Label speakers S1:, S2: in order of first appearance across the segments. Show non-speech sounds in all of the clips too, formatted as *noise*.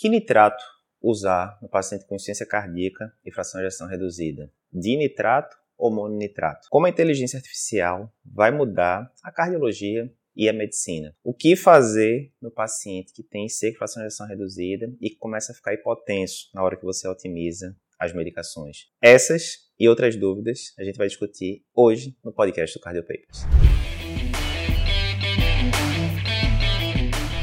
S1: Que nitrato usar no paciente com insuficiência cardíaca e fração de ejeção reduzida? Dinitrato ou mononitrato? Como a inteligência artificial vai mudar a cardiologia e a medicina? O que fazer no paciente que tem IC com fração de ejeção reduzida e que começa a ficar hipotenso na hora que você otimiza as medicações? Essas e outras dúvidas a gente vai discutir hoje no podcast do Cardio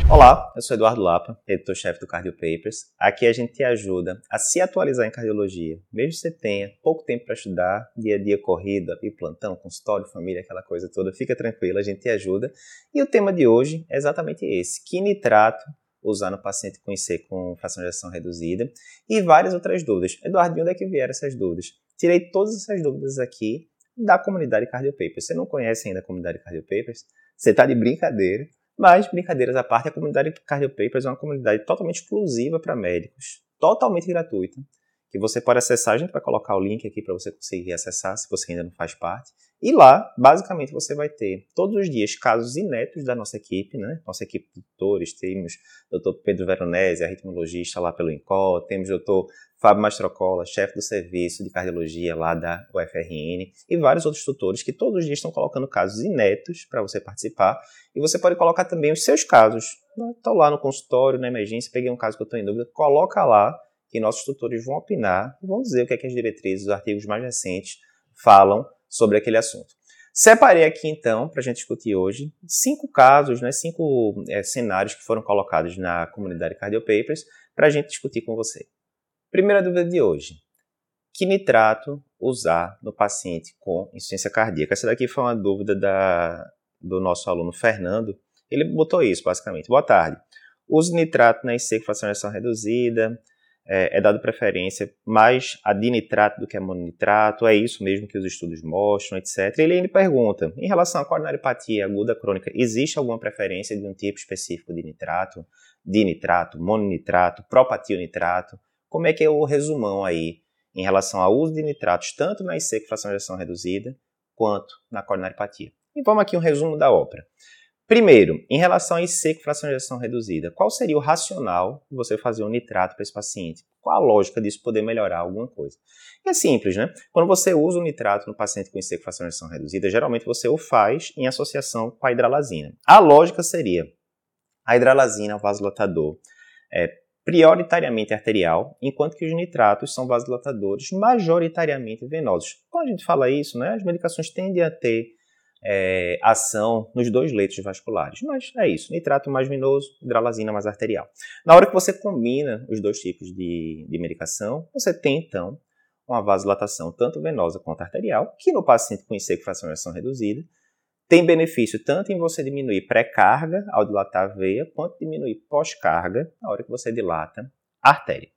S1: Olá, eu sou Eduardo Lapa, editor-chefe do Cardio Papers. Aqui a gente te ajuda a se atualizar em cardiologia, mesmo que você tenha pouco tempo para estudar, dia a dia corrido, aqui plantão, consultório, família, aquela coisa toda. Fica tranquilo, a gente te ajuda. E o tema de hoje é exatamente esse: que nitrato usar no paciente com IC com fração de ação reduzida e várias outras dúvidas. Eduardo, de onde é que vieram essas dúvidas? Tirei todas essas dúvidas aqui da comunidade Cardio Papers. Você não conhece ainda a comunidade Cardio Papers? Você está de brincadeira? Mas, brincadeiras à parte, a comunidade Cardio Papers é uma comunidade totalmente exclusiva para médicos, totalmente gratuita, que você pode acessar. A gente vai colocar o link aqui para você conseguir acessar, se você ainda não faz parte. E lá, basicamente, você vai ter todos os dias casos inéditos da nossa equipe, né? Nossa equipe de doutores, temos o Dr. Pedro Veronese, arritmologista lá pelo INCOL, temos o Dr. Fábio Mastrocola, chefe do serviço de cardiologia lá da UFRN, e vários outros tutores que todos os dias estão colocando casos inéditos para você participar. E você pode colocar também os seus casos. Estou lá no consultório, na emergência, peguei um caso que eu estou em dúvida, coloca lá que nossos tutores vão opinar e vão dizer o que, é que as diretrizes, os artigos mais recentes falam sobre aquele assunto. Separei aqui então, para a gente discutir hoje, cinco casos, né, cinco é, cenários que foram colocados na comunidade Cardio Papers para a gente discutir com você. Primeira dúvida de hoje: que nitrato usar no paciente com insuficiência cardíaca? Essa daqui foi uma dúvida da, do nosso aluno Fernando. Ele botou isso basicamente. Boa tarde. Uso nitrato na IC com fração reduzida, é, é, dado preferência mais a dinitrato do que a mononitrato, é isso mesmo que os estudos mostram, etc. Ele ainda pergunta, em relação à coronariopatia aguda crônica, existe alguma preferência de um tipo específico de nitrato, dinitrato, mononitrato, propationitrato? Como é que é o resumão aí em relação ao uso de nitratos, tanto na IC com fração de ejeção reduzida, quanto na coronariopatia? E vamos aqui um resumo da ópera. Primeiro, em relação a IC com fração de ejeção reduzida, qual seria o racional de você fazer um nitrato para esse paciente? Qual a lógica disso poder melhorar alguma coisa? É simples, né? Quando você usa o nitrato no paciente com IC com fração de ejeção reduzida, geralmente você o faz em associação com a hidralazina. A lógica seria a hidralazina é um vasodilatador é, prioritariamente arterial, enquanto que os nitratos são vasodilatadores majoritariamente venosos. Quando a gente fala isso, né, as medicações tendem a ter é, ação nos dois leitos vasculares. Mas é isso, nitrato mais venoso, hidralazina mais arterial. Na hora que você combina os dois tipos de, de medicação, você tem então uma vasodilatação tanto venosa quanto arterial, que no paciente com IC com fração reduzida, tem benefício tanto em você diminuir pré-carga ao dilatar a veia, quanto diminuir pós-carga na hora que você dilata a artéria.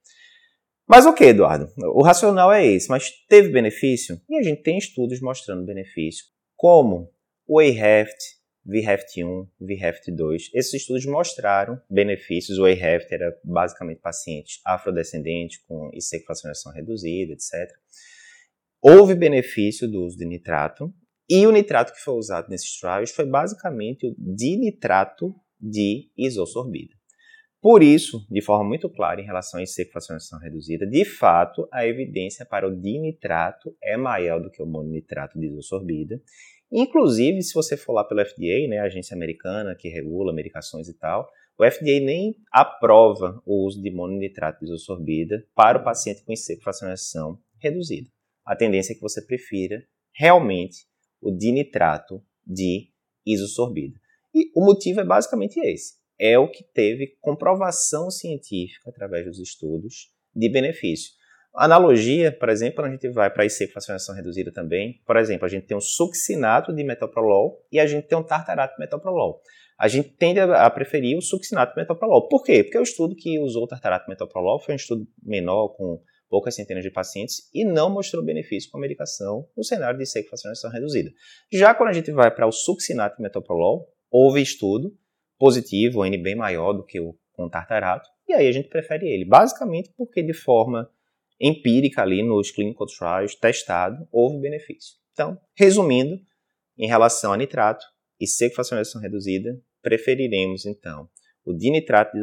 S1: Mas o que, Eduardo? O racional é esse, mas teve benefício? E a gente tem estudos mostrando benefício, como o AHEFT, VHEFT1, VHEFT2. Esses estudos mostraram benefícios. O AHEFT era basicamente pacientes afrodescendentes com IC fracionação reduzida, etc. Houve benefício do uso de nitrato, e o nitrato que foi usado nesses trials foi basicamente o dinitrato de isosorbida. Por isso, de forma muito clara em relação à IC reduzida, de fato, a evidência para o dinitrato é maior do que o mononitrato de isosorbida Inclusive, se você for lá pelo FDA, né, a agência americana que regula medicações e tal, o FDA nem aprova o uso de mononitrato de isosorbida para o paciente com fracionação reduzida. A tendência é que você prefira realmente o dinitrato de isosorbida. E o motivo é basicamente esse. É o que teve comprovação científica através dos estudos de benefício. Analogia, por exemplo, a gente vai para IC com fracionação reduzida também, por exemplo, a gente tem um succinato de metoprolol e a gente tem um tartarato de metoprolol. A gente tende a preferir o succinato de metoprolol. Por quê? Porque o estudo que usou o tartarato de metoprolol foi um estudo menor, com poucas centenas de pacientes, e não mostrou benefício com a medicação no cenário de IC com fracionação reduzida. Já quando a gente vai para o succinato de metoprolol, houve estudo positivo, N bem maior do que o com tartarato, e aí a gente prefere ele, basicamente porque de forma empírica ali nos clinical trials, testado, houve benefício. Então, resumindo, em relação a nitrato e sequenciação reduzida, preferiremos então o dinitrato de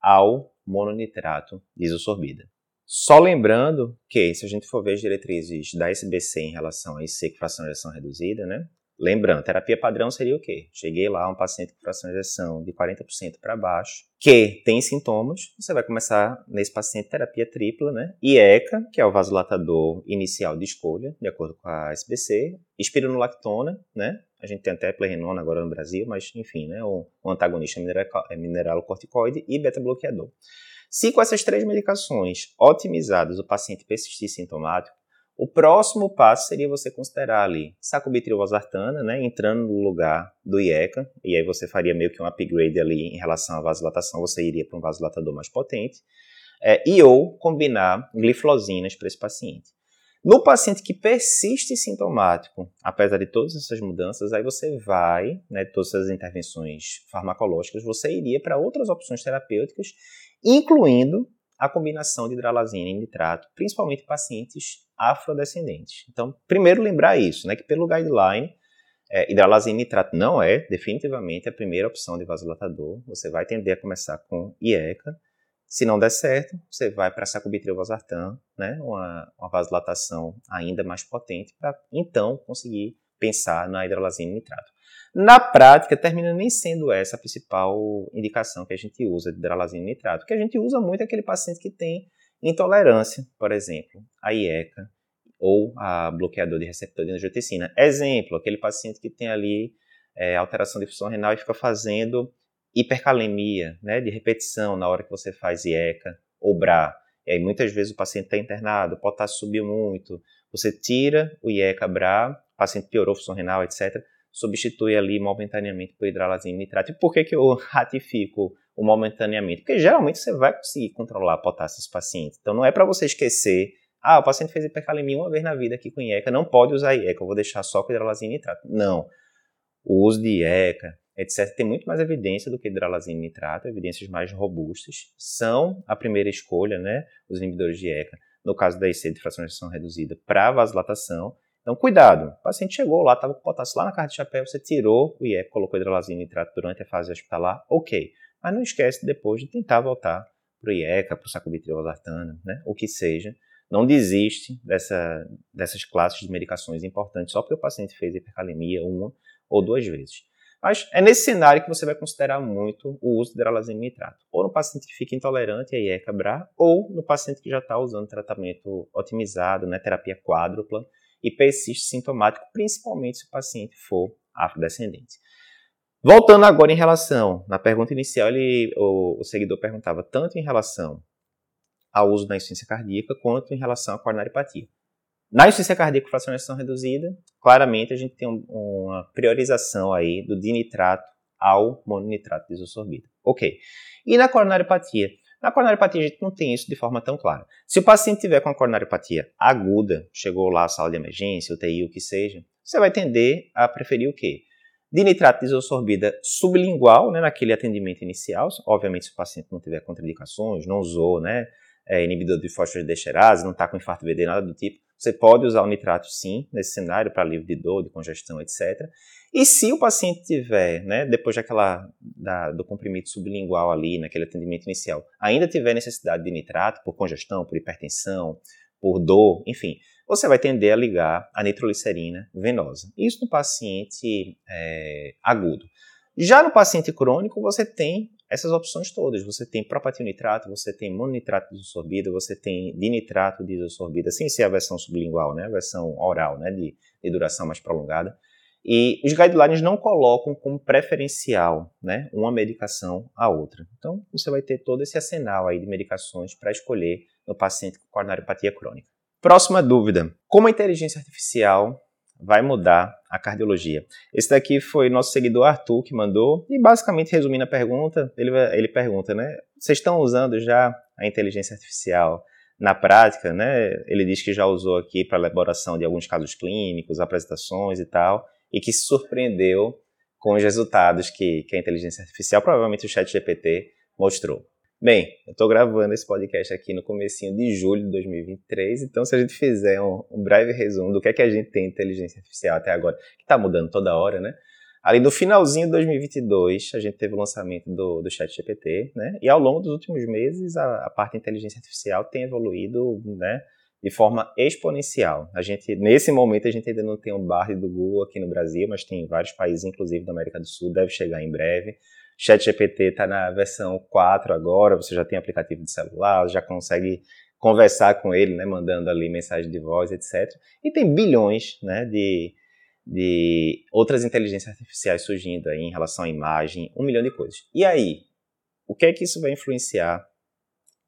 S1: ao mononitrato de isosorbida. Só lembrando que, se a gente for ver as diretrizes da SBC em relação a IC fração de ejeção reduzida, né? Lembrando, terapia padrão seria o quê? Cheguei lá, um paciente com fração de ejeção de 40% para baixo, que tem sintomas, você vai começar nesse paciente terapia tripla, né? IECA, que é o vasodilatador inicial de escolha, de acordo com a SBC, espironolactona, né? A gente tem até plerenona agora no Brasil, mas enfim, né? O, o antagonista é mineralocorticoide e beta-bloqueador. Se com essas três medicações otimizadas o paciente persistir sintomático, o próximo passo seria você considerar ali sacubitril valsartana, né, entrando no lugar do IECA, e aí você faria meio que um upgrade ali em relação à vasodilatação, você iria para um vasodilatador mais potente, é, e ou combinar gliflosinas para esse paciente. No paciente que persiste sintomático, apesar de todas essas mudanças, aí você vai, né, todas essas intervenções farmacológicas, você iria para outras opções terapêuticas, incluindo a combinação de hidralazina e nitrato, principalmente em pacientes afrodescendentes. Então, primeiro lembrar isso, né, que pelo guideline, é, hidralazina e nitrato não é definitivamente a primeira opção de vasodilatador. Você vai tender a começar com IECA. Se não der certo, você vai para sacubitril valsartan, né, uma, uma vasodilatação ainda mais potente, para então conseguir pensar na hidralazina e nitrato. Na prática, termina nem sendo essa a principal indicação que a gente usa de hidralazina e nitrato. Que a gente usa muito aquele paciente que tem intolerância, por exemplo, a IECA ou a bloqueador de receptor de angiotensina. Exemplo, aquele paciente que tem ali é, alteração de função renal e fica fazendo hipercalemia, né, de repetição na hora que você faz IECA ou BRA. E aí muitas vezes o paciente está internado, o potássio subiu muito, você tira o IECA BRA, o paciente piorou a função renal, etc substitui ali momentaneamente por hidralazina e nitrato. E por que, que eu *laughs* ratifico o momentaneamente? Porque geralmente você vai conseguir controlar a potássio desse paciente. Então não é para você esquecer, ah, o paciente fez hipercalemia uma vez na vida aqui com IECA, não pode usar IECA, eu vou deixar só com hidralazina e nitrato. Não. O uso de IECA, etc., tem muito mais evidência do que hidralazina e nitrato, evidências mais robustas, são a primeira escolha, né, os inibidores de IECA, no caso da IC de fração de ação reduzida para vasodilatação, então, cuidado. O paciente chegou lá, estava com potássio lá na carta de chapéu, você tirou o IEP, colocou hidralazina e nitrato durante a fase hospitalar, ok. Mas não esquece depois de tentar voltar para o IECA, para o sacubitril valsartana, né? o que seja. Não desiste dessa, dessas classes de medicações importantes só porque o paciente fez hipercalemia uma ou duas vezes. Mas é nesse cenário que você vai considerar muito o uso de hidralazina nitrato. Ou no paciente que fica intolerante a IECA BRA, ou no paciente que já está usando tratamento otimizado, né, terapia quádrupla, e persiste sintomático, principalmente se o paciente for afrodescendente. Voltando agora em relação, na pergunta inicial, ele, o, o seguidor perguntava tanto em relação ao uso da insuficiência cardíaca quanto em relação à coronaripatia. Na insuficiência cardíaca com fracionação reduzida, claramente a gente tem um, uma priorização aí do dinitrato ao mononitrato de isosorbida. Ok. E na coronariopatia? Na coronariopatia a gente não tem isso de forma tão clara. Se o paciente tiver com a coronariopatia aguda, chegou lá à sala de emergência, UTI, o que seja, você vai tender a preferir o quê? Dinitrato de isosorbida sublingual, né, naquele atendimento inicial, obviamente se o paciente não tiver contraindicações, não usou né, é, inibidor de fosfodiesterase, não está com infarto VD, nada do tipo, você pode usar o nitrato sim, nesse cenário, para alívio de dor, de congestão, etc. E se o paciente tiver, né, depois daquela, da, do comprimido sublingual ali, naquele atendimento inicial, ainda tiver necessidade de nitrato por congestão, por hipertensão, por dor, enfim, você vai tender a ligar a nitroglicerina venosa. Isso no paciente é, agudo. Já no paciente crônico, você tem essas opções todas. Você tem propatinitrato, você tem mononitrato de isosorbida, você tem dinitrato de isosorbida, sem ser a versão sublingual, né, a versão oral, né, de, de duração mais prolongada. E os guidelines não colocam como preferencial né, uma medicação a outra. Então, você vai ter todo esse arsenal aí de medicações para escolher no paciente com coronariopatia crônica. Próxima dúvida: como a inteligência artificial vai mudar a cardiologia? Esse daqui foi nosso seguidor Arthur que mandou, e basicamente resumindo a pergunta, ele, ele pergunta, né? Vocês estão usando já a inteligência artificial na prática, né? Ele diz que já usou aqui para elaboração de alguns casos clínicos, apresentações e tal, e que se surpreendeu com os resultados que, que a inteligência artificial, provavelmente o chat GPT, mostrou. Bem, eu estou gravando esse podcast aqui no comecinho de julho de 2023, então se a gente fizer um, um breve resumo do que é que a gente tem em inteligência artificial até agora, que está mudando toda hora, né? Ali no finalzinho de 2022, a gente teve o lançamento do, do ChatGPT, né? E ao longo dos últimos meses, a, a parte de inteligência artificial tem evoluído, né? De forma exponencial. A gente, nesse momento, a gente ainda não tem um bar do Google aqui no Brasil, mas tem em vários países, inclusive da América do Sul, deve chegar em breve. ChatGPT está na versão 4 agora, você já tem aplicativo de celular, já consegue conversar com ele, né, mandando ali mensagem de voz, etc. E tem bilhões né, de, de outras inteligências artificiais surgindo aí em relação à imagem, um milhão de coisas. E aí, o que é que isso vai influenciar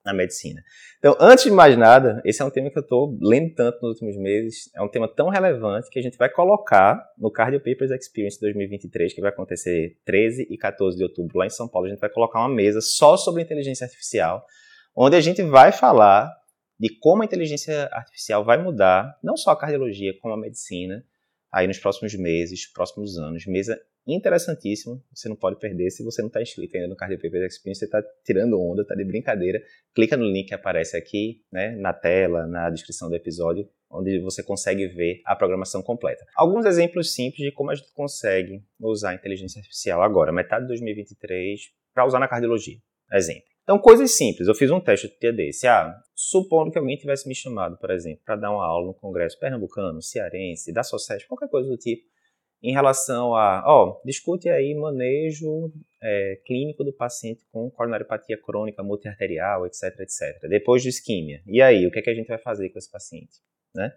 S1: na medicina? Então, antes de mais nada, esse é um tema que eu estou lendo tanto nos últimos meses, é um tema tão relevante que a gente vai colocar no Cardio Papers Experience 2023, que vai acontecer 13 e 14 de outubro lá em São Paulo. A gente vai colocar uma mesa só sobre inteligência artificial, onde a gente vai falar de como a inteligência artificial vai mudar não só a cardiologia, como a medicina, aí nos próximos meses, próximos anos. Mesa interessantíssima, você não pode perder. Se você não está inscrito ainda no Cardio Papers Experience, você está tirando onda, está de brincadeira. Clica no link que aparece aqui, né, na tela, na descrição do episódio, onde você consegue ver a programação completa. Alguns exemplos simples de como a gente consegue usar a inteligência artificial agora, metade de 2023, para usar na cardiologia. Exemplo. Então, coisas simples. Eu fiz um teste do dia desse. Ah, supondo que alguém tivesse me chamado, por exemplo, para dar uma aula no Congresso Pernambucano, Cearense, da SOCES, qualquer coisa do tipo, em relação a, ó, discute aí manejo é, clínico do paciente com coronariopatia crônica multiarterial, etc, etc. Depois de isquímia. E aí, o que, é que a gente vai fazer com esse paciente? Né?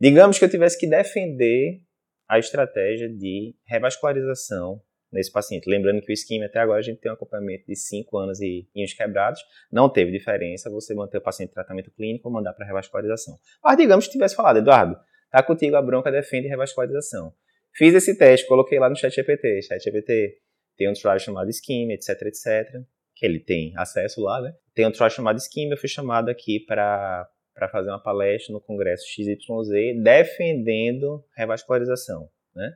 S1: Digamos que eu tivesse que defender a estratégia de revascularização nesse paciente. Lembrando que o isquemia até agora a gente tem um acompanhamento de 5 anos e rins quebrados, não teve diferença você manter o paciente em tratamento clínico ou mandar para revascularização. Mas digamos que tivesse falado, Eduardo, tá contigo a bronca defende revascularização. Fiz esse teste, coloquei lá no chat GPT, chat GPT tem um trial chamado isquemia, etc, etc, que ele tem acesso lá, né? Tem um trial chamado isquemia, eu fui chamado aqui para para fazer uma palestra no congresso XYZ defendendo revascularização, né?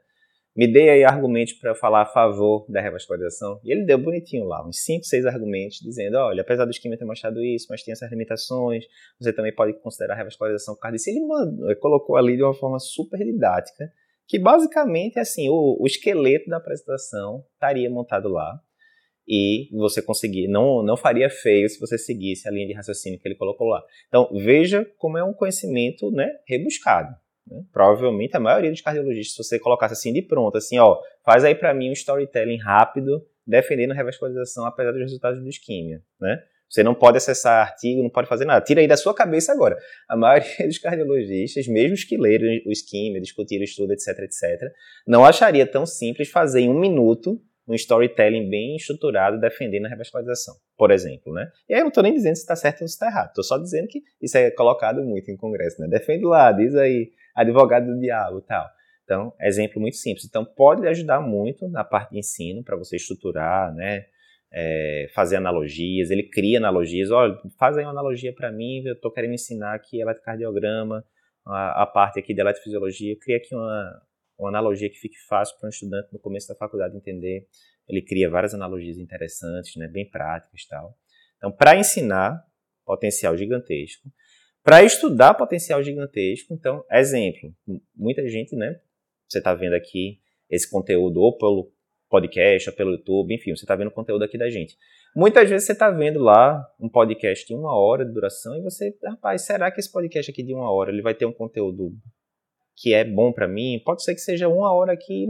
S1: me dê aí argumentos para falar a favor da revascularização. E ele deu bonitinho lá, uns 5, 6 argumentos, dizendo, olha, apesar do esquema ter mostrado isso, mas tem essas limitações, você também pode considerar a revascularização por causa disso. Ele, mandou, colocou ali de uma forma super didática, que basicamente, assim, o, o esqueleto da apresentação estaria montado lá, e você conseguir, não, não faria feio se você seguisse a linha de raciocínio que ele colocou lá. Então, veja como é um conhecimento né, rebuscado. Né? Provavelmente a maioria dos cardiologistas, se você colocasse assim de pronto, assim, ó, faz aí para mim um storytelling rápido defendendo a revascularização apesar dos resultados do isquímia, né? Você não pode acessar artigo, não pode fazer nada. Tira aí da sua cabeça agora. A maioria *laughs* dos cardiologistas, mesmo os que leram o isquímia, discutiram o estudo, etc, etc, não acharia tão simples fazer em um minuto um storytelling bem estruturado defendendo a revascularização, por exemplo, né? E aí eu não estou nem dizendo se está certo ou se está errado, estou só dizendo que isso é colocado muito em congresso, né? Defende lá, diz aí, advogado do diabo tal. Então, exemplo muito simples. Então, pode ajudar muito na parte de ensino para você estruturar, né? É, fazer analogias, ele cria analogias. Olha, faz aí uma analogia para mim, eu estou querendo ensinar aqui eletrocardiograma, a, a parte aqui de eletrofisiologia, cria aqui uma, uma analogia que fique fácil para um estudante no começo da faculdade entender. Ele cria várias analogias interessantes, né, bem práticas tal. Então, para ensinar, potencial gigantesco. Para estudar potencial gigantesco, então, exemplo, muita gente, né? Você está vendo aqui esse conteúdo ou pelo podcast, ou pelo YouTube, enfim, você está vendo conteúdo aqui da gente. Muitas vezes você está vendo lá um podcast de uma hora de duração e você, rapaz, será que esse podcast aqui de uma hora ele vai ter um conteúdo que é bom para mim? Pode ser que seja uma hora aqui,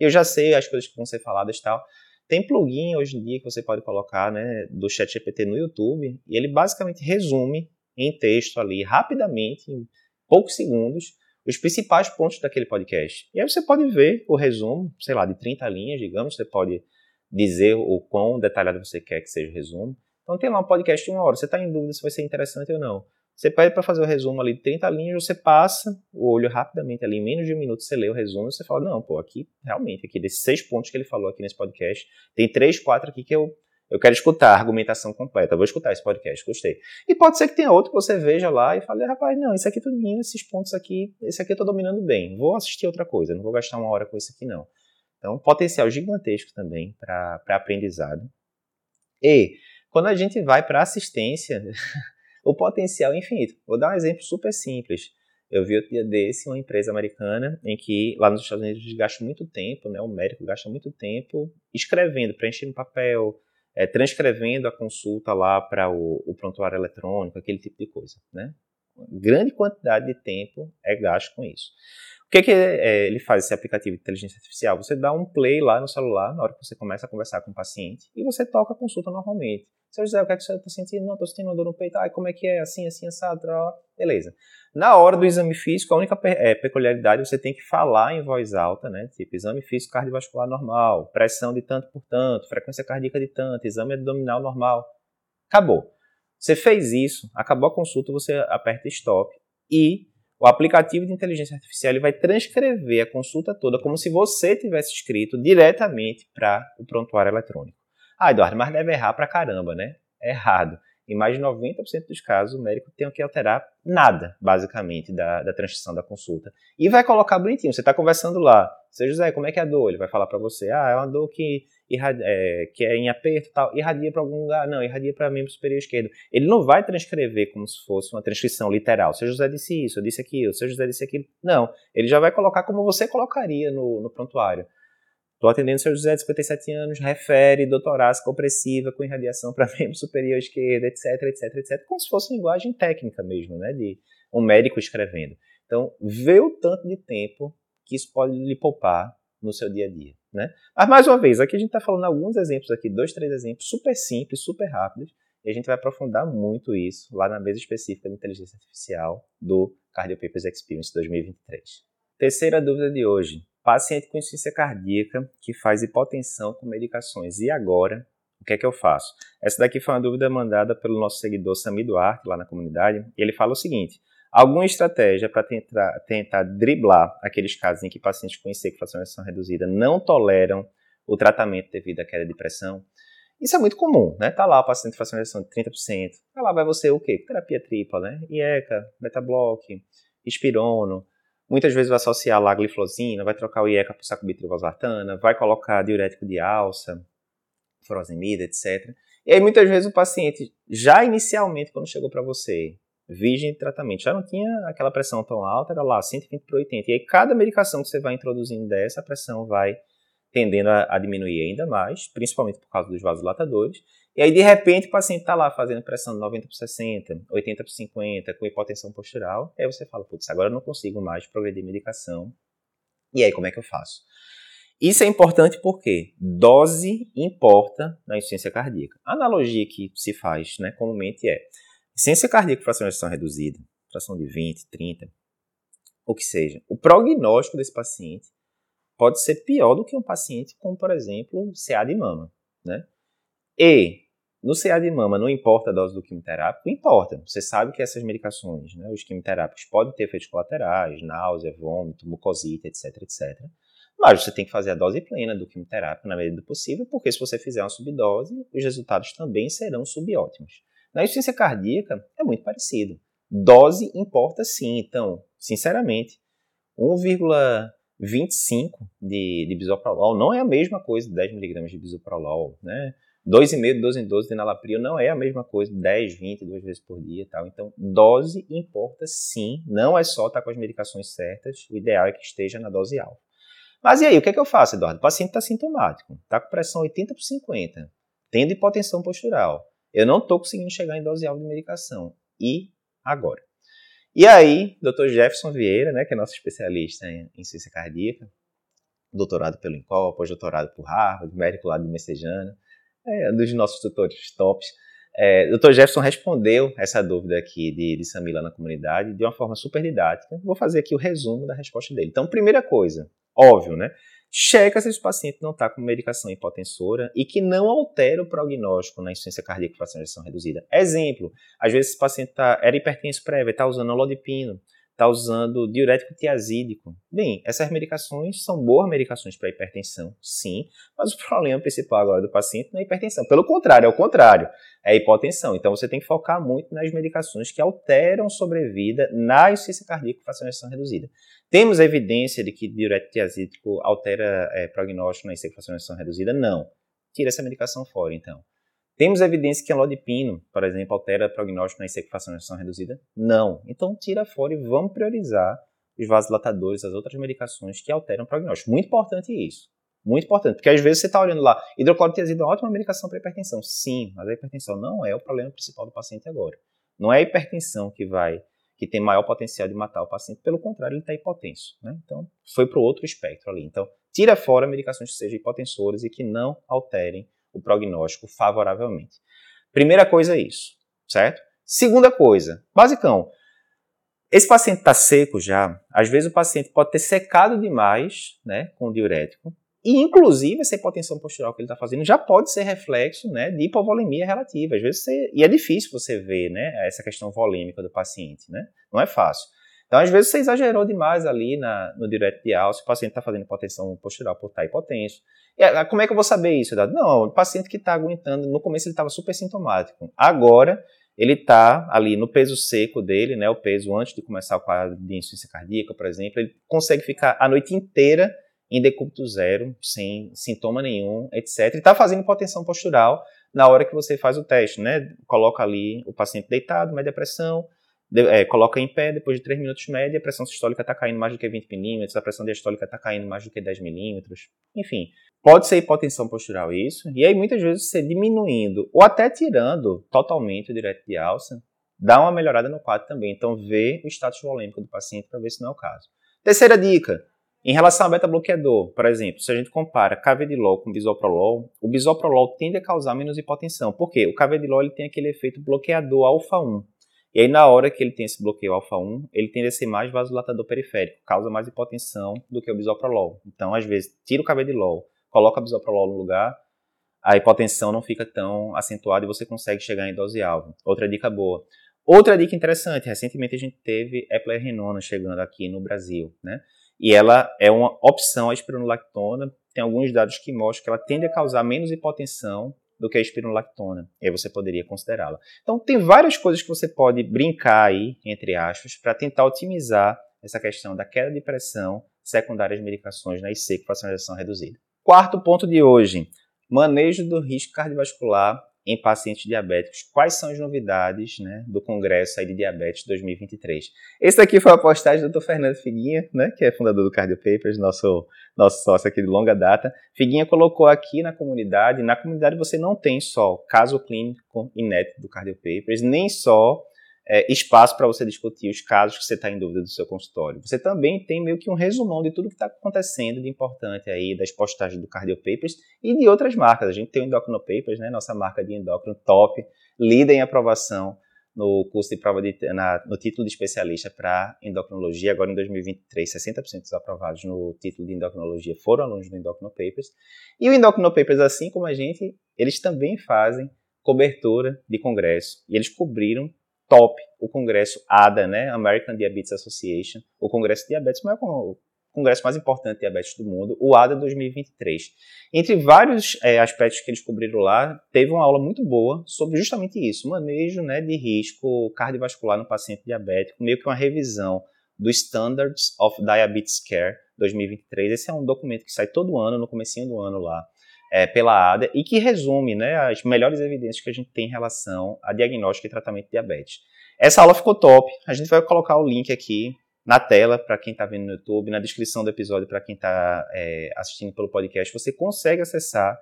S1: eu já sei as coisas que vão ser faladas e tal. Tem plugin hoje em dia que você pode colocar, né, do ChatGPT no YouTube e ele basicamente resume em texto ali, rapidamente, em poucos segundos, os principais pontos daquele podcast. E aí você pode ver o resumo, sei lá, de 30 linhas, digamos, você pode dizer o quão detalhado você quer que seja o resumo. Então tem lá um podcast de uma hora, você está em dúvida se vai ser interessante ou não. Você pede para fazer o resumo ali de 30 linhas, você passa o olho rapidamente ali, em menos de um minuto você lê o resumo e você fala, não, pô, aqui, realmente, aqui desses seis pontos que ele falou aqui nesse podcast, tem três, quatro aqui que eu eu quero escutar a argumentação completa. Eu vou escutar esse podcast, gostei. E pode ser que tenha outro que você veja lá e fale, rapaz, não, isso aqui tudinho, esses pontos aqui, esse aqui eu tô dominando bem. Vou assistir outra coisa, não vou gastar uma hora com isso aqui, não. Então, potencial gigantesco também para aprendizado. E quando a gente vai para assistência, *laughs* o potencial é infinito. Vou dar um exemplo super simples. Eu vi outro dia desse uma empresa americana em que lá nos Estados Unidos eles gastam muito tempo, né? O médico gasta muito tempo escrevendo, preenchendo papel, é, transcrevendo a consulta lá para o, o, prontuário eletrônico, aquele tipo de coisa, né? Grande quantidade de tempo é gasto com isso. O que, que é, ele faz, esse aplicativo de inteligência artificial? Você dá um play lá no celular, na hora que você começa a conversar com o paciente, e você toca a consulta normalmente. Seu José, o que é que você está sentindo? Não, estou sentindo uma dor no peito. Ai, como é que é? Assim, assim, assado. Beleza. Na hora do exame físico, a única é, peculiaridade você tem que falar em voz alta, né? Tipo, exame físico cardiovascular normal, pressão de tanto por tanto, frequência cardíaca de tanto, exame abdominal normal. Acabou. Você fez isso, acabou a consulta, você aperta stop e o aplicativo de inteligência artificial ele vai transcrever a consulta toda como se você tivesse escrito diretamente para o prontuário eletrônico. Ah, Eduardo, mas deve errar pra caramba, né? É errado. Em mais de 90% dos casos, o médico tem que alterar nada, basicamente, da, da transcrição da consulta. E vai colocar bonitinho. Você está conversando lá. Seu José, como é que é a dor? Ele vai falar para você. Ah, é uma dor que, é, que é em aperto tal. Irradia para algum lugar. Não, irradia para membro superior esquerdo. Ele não vai transcrever como se fosse uma transcrição literal. Seu José disse isso, eu disse aquilo. Seu José disse aquilo. Não. Ele já vai colocar como você colocaria no, no prontuário. Estou atendendo o seu José de 57 anos, refere doutorácia compressiva com irradiação para *laughs* membro superior esquerdo, etc, etc, etc, como se fosse linguagem técnica mesmo, né, de um médico escrevendo. Então, vê o tanto de tempo que isso pode lhe poupar no seu dia a dia, né? Mas, mais uma vez, aqui a gente está falando alguns exemplos aqui, dois, três exemplos super simples, super rápidos, e a gente vai aprofundar muito isso lá na mesa específica de inteligência artificial do Cardio Papers Experience 2023. Terceira dúvida de hoje. Paciente com insuficiência cardíaca que faz hipotensão com medicações. E agora, o que é que eu faço? Essa daqui foi uma dúvida mandada pelo nosso seguidor Sami Duarte, lá na comunidade, e ele fala o seguinte: alguma estratégia para tentar, tentar driblar aqueles casos em que pacientes com IC com fracionação reduzida não toleram o tratamento devido à queda de pressão? Isso é muito comum, né? Tá lá o paciente com fracionação de 30%. Tá lá vai você o quê? Terapia tripla, né? IECA, beta-block, espirono, Muitas vezes vai associar lá a gliflozina, vai trocar o IECA por sacubitril/valsartana, vai colocar diurético de alça, furosemida, etc. E aí muitas vezes o paciente, já inicialmente quando chegou para você, virgem de tratamento, já não tinha aquela pressão tão alta, era lá 120 por 80. E aí cada medicação que você vai introduzindo dessa, a pressão vai tendendo a, a diminuir ainda mais, principalmente por causa dos vasodilatadores. E aí, de repente, o paciente está lá fazendo pressão de 90 por 60, 80 por 50, com hipotensão postural. Aí você fala, putz, agora eu não consigo mais progredir medicação. E aí, como é que eu faço? Isso é importante porque dose importa na insuficiência cardíaca. A analogia que se faz né, comumente é insuficiência cardíaca ejeção reduzida, fração de 20, 30, o que seja. O prognóstico desse paciente pode ser pior do que um paciente com, por exemplo, CA de mama. Né? E no CA de mama não importa a dose do quimioterápico? Importa. Você sabe que essas medicações, né, os quimioterápicos, podem ter efeitos colaterais, náusea, vômito, mucosite, etc, etc. Mas você tem que fazer a dose plena do quimioterápico na medida do possível, porque se você fizer uma subdose, os resultados também serão subótimos. Na insuficiência cardíaca é muito parecido. Dose importa sim. Então, sinceramente, 1,25 de, de bisoprolol não é a mesma coisa de 10mg de bisoprolol, né? 2,5 de 12 em 12 de nalapril não é a mesma coisa, 10, 20, duas vezes por dia e tal. Então, dose importa sim, não é só estar tá com as medicações certas, o ideal é que esteja na dose alta. Mas e aí, o que é que eu faço, Eduardo? O paciente está sintomático, está com pressão 80 por 50, tendo hipotensão postural. Eu não estou conseguindo chegar em dose alta de medicação. E agora? E aí, Dr. Jefferson Vieira, né, que é nosso especialista em, em ciência cardíaca, doutorado pelo INCOL, pós-doutorado por Harvard, médico lá de Messejana, é dos nossos tutores tops. É, Dr. Jefferson respondeu essa dúvida aqui de, de Samila na comunidade de uma forma super didática. Vou fazer aqui o resumo da resposta dele. Então, primeira coisa, óbvio, né? Checa se o paciente não está com medicação hipotensora e que não altera o prognóstico na insuficiência cardíaca com fração de reduzida. Exemplo, às vezes esse paciente tá, era hipertenso prévio, está usando lodipino, está usando diurético tiazídico. Bem, essas medicações são boas medicações para hipertensão, sim, mas o problema principal agora do paciente não é hipertensão. Pelo contrário, é o contrário, é hipotensão. Então você tem que focar muito nas medicações que alteram sobrevida na insuficiência cardíaca com fração reduzida. Temos evidência de que diurético tiazídico altera é, prognóstico na insuficiência fração reduzida? Não. Tira essa medicação fora, então. Temos evidência que anlodipino, por exemplo, altera prognóstico na insequifação reduzida? Não. Então tira fora e vamos priorizar os vasodilatadores, as outras medicações que alteram o prognóstico. Muito importante isso. Muito importante, porque às vezes você está olhando lá, hidroclorotiazida é uma ótima medicação para hipertensão. Sim, mas a hipertensão não é o problema principal do paciente agora. Não é a hipertensão que vai, que tem maior potencial de matar o paciente, pelo contrário, ele está hipotenso. Né? Então, foi para o outro espectro ali. Então, tira fora medicações que sejam hipotensoras e que não alterem o prognóstico favoravelmente. Primeira coisa é isso, certo? Segunda coisa, basicão. Esse paciente está seco já, às vezes o paciente pode ter secado demais né, com o diurético, e, inclusive, essa hipotensão postural que ele está fazendo já pode ser reflexo né, de hipovolemia relativa. Às vezes você, e é difícil você ver né, essa questão volêmica do paciente. Né? Não é fácil. Então, às vezes, você exagerou demais ali na, no direto de alça, o paciente está fazendo hipotensão postural por estar hipotenso. E, ah, como é que eu vou saber isso? Não, o paciente que está aguentando, no começo ele estava super sintomático. Agora, ele está ali no peso seco dele, né, o peso antes de começar o quadro de insuficiência cardíaca, por exemplo, ele consegue ficar a noite inteira em decúbito zero, sem sintoma nenhum, etc. E está fazendo hipotensão postural na hora que você faz o teste, né? Coloca ali o paciente deitado, mede a pressão, é, coloca em pé, depois de 3 minutos mede, a pressão sistólica está caindo mais do que 20 milímetros, a pressão diastólica está caindo mais do que 10 milímetros. Enfim, pode ser hipotensão postural isso, e aí muitas vezes você diminuindo ou até tirando totalmente o direto de alça, dá uma melhorada no quadro também. Então, vê o status volêmico do paciente para ver se não é o caso. Terceira dica, em relação ao beta-bloqueador, por exemplo, se a gente compara cavedilol com bisoprolol, o bisoprolol tende a causar menos hipotensão. Por quê? O cavedilol ele tem aquele efeito bloqueador alfa-1. E aí, na hora que ele tem esse bloqueio alfa-1, ele tende a ser mais vasodilatador periférico, causa mais hipotensão do que o bisoprolol. Então, às vezes, tira o cavedilol, coloca o bisoprolol no lugar, a hipotensão não fica tão acentuada e você consegue chegar em dose alvo. Outra dica boa. Outra dica interessante, recentemente a gente teve eplerenona chegando aqui no Brasil, né? e ela é uma opção à espironolactona. Tem alguns dados que mostram que ela tende a causar menos hipotensão do que a espironolactona, e aí você poderia considerá-la. Então, tem várias coisas que você pode brincar aí, entre aspas, para tentar otimizar essa questão da queda de pressão secundária às medicações na IC com fracionalização reduzida. Quarto ponto de hoje, manejo do risco cardiovascular em pacientes diabéticos. Quais são as novidades né, do Congresso aí de Diabetes 2023? Esse daqui foi a postagem do Dr. Fernando Figuinha, né, que é fundador do Cardio Papers, nosso, nosso sócio aqui de longa data. Figuinha colocou aqui na comunidade, na comunidade você não tem só caso clínico inédito do Cardio Papers, nem só é, espaço para você discutir os casos que você está em dúvida do seu consultório. Você também tem meio que um resumão de tudo que está acontecendo de importante aí das postagens do Cardio Papers e de outras marcas. A gente tem o Endocrino Papers, né, nossa marca de endócrino top, líder em aprovação no curso de prova de, na, no título de especialista para endocrinologia, agora em 2023, 60% dos aprovados no título de endocrinologia foram alunos do Endocrino Papers. E o Endocrino Papers, assim como a gente, eles também fazem cobertura de congresso. E eles cobriram top o congresso ADA, né, American Diabetes Association, o congresso de diabetes, mas é o congresso mais importante de diabetes do mundo, o ADA 2023. Entre vários é, aspectos que eles cobriram lá, teve uma aula muito boa sobre justamente isso, manejo né, de risco cardiovascular no paciente diabético, meio que uma revisão do Standards of Diabetes Care 2023. Esse é um documento que sai todo ano, no comecinho do ano lá, é, pela ADA e que resume né, as melhores evidências que a gente tem em relação a diagnóstico e tratamento de diabetes. Essa aula ficou top, a gente vai colocar o link aqui na tela para quem está vendo no YouTube, na descrição do episódio para quem está é, assistindo pelo podcast, você consegue acessar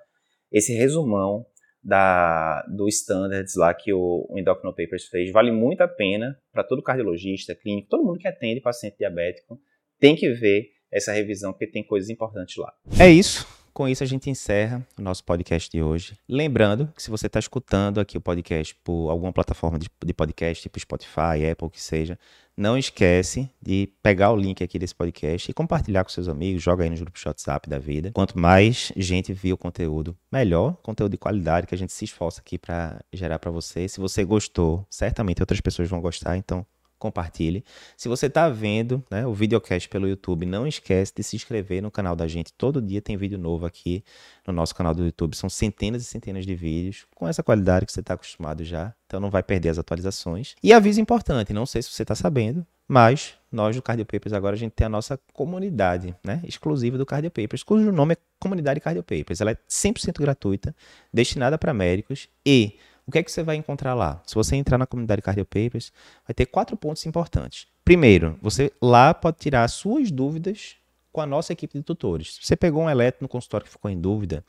S1: esse resumão da, do standards lá que o, o Endocrino Papers fez. Vale muito a pena para todo cardiologista, clínico, todo mundo que atende paciente diabético, tem que ver essa revisão porque tem coisas importantes lá.
S2: É isso. Com isso, a gente encerra o nosso podcast de hoje. Lembrando que se você está escutando aqui o podcast por alguma plataforma de, podcast, tipo Spotify, Apple, o que seja, não esquece de pegar o link aqui desse podcast e compartilhar com seus amigos, joga aí nos grupos WhatsApp da vida. Quanto mais gente vê o conteúdo, melhor, conteúdo de qualidade que a gente se esforça aqui para gerar para você. Se você gostou, certamente outras pessoas vão gostar, então compartilhe. Se você está vendo né, o videocast pelo YouTube, não esquece de se inscrever no canal da gente. Todo dia tem vídeo novo aqui no nosso canal do YouTube. São centenas e centenas de vídeos com essa qualidade que você está acostumado já. Então não vai perder as atualizações. E aviso importante, não sei se você está sabendo, mas nós do Cardio Papers agora a gente tem a nossa comunidade né, exclusiva do Cardio Papers, cujo nome é Comunidade Cardio Papers. Ela é 100% gratuita, destinada para médicos e o que é que você vai encontrar lá? Se você entrar na comunidade Cardio Papers, vai ter quatro pontos importantes. Primeiro, você lá pode tirar suas dúvidas com a nossa equipe de tutores. Se você pegou um eletro no consultório que ficou em dúvida,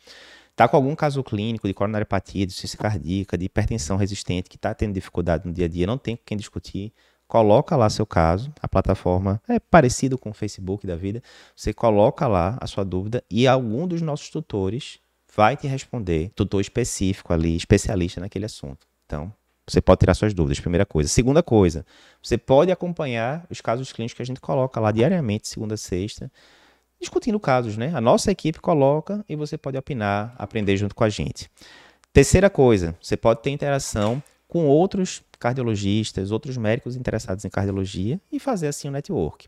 S2: está com algum caso clínico de coronariopatia, de ciência cardíaca, de hipertensão resistente, que está tendo dificuldade no dia a dia, não tem com quem discutir, coloca lá seu caso, a plataforma é parecido com o Facebook da vida, você coloca lá a sua dúvida e algum dos nossos tutores vai te responder, tutor específico ali, especialista naquele assunto. Então, você pode tirar suas dúvidas, primeira coisa. Segunda coisa, você pode acompanhar os casos clínicos que a gente coloca lá diariamente, segunda a sexta, discutindo casos, né? A nossa equipe coloca e você pode opinar, aprender junto com a gente. Terceira coisa, você pode ter interação com outros cardiologistas, outros médicos interessados em cardiologia e fazer assim um network.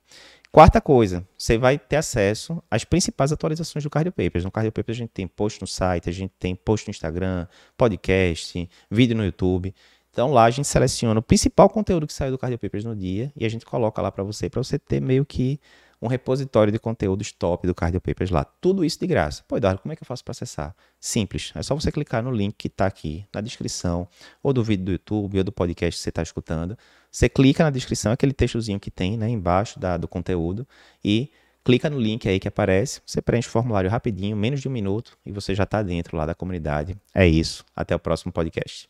S2: Quarta coisa, você vai ter acesso às principais atualizações do Cardio Papers. No Cardio Papers a gente tem post no site, a gente tem post no Instagram, podcast, vídeo no YouTube. Então lá a gente seleciona o principal conteúdo que saiu do Cardio Papers no dia e a gente coloca lá para você, para você ter meio que um repositório de conteúdos top do Cardio Papers lá. Tudo isso de graça. Pô, Eduardo, como é que eu faço para acessar? Simples. É só você clicar no link que está aqui na descrição, ou do vídeo do YouTube, ou do podcast que você está escutando. Você clica na descrição, aquele textozinho que tem né, embaixo da, do conteúdo, e clica no link aí que aparece. Você preenche o formulário rapidinho, menos de um minuto, e você já está dentro lá da comunidade. É isso. Até o próximo podcast.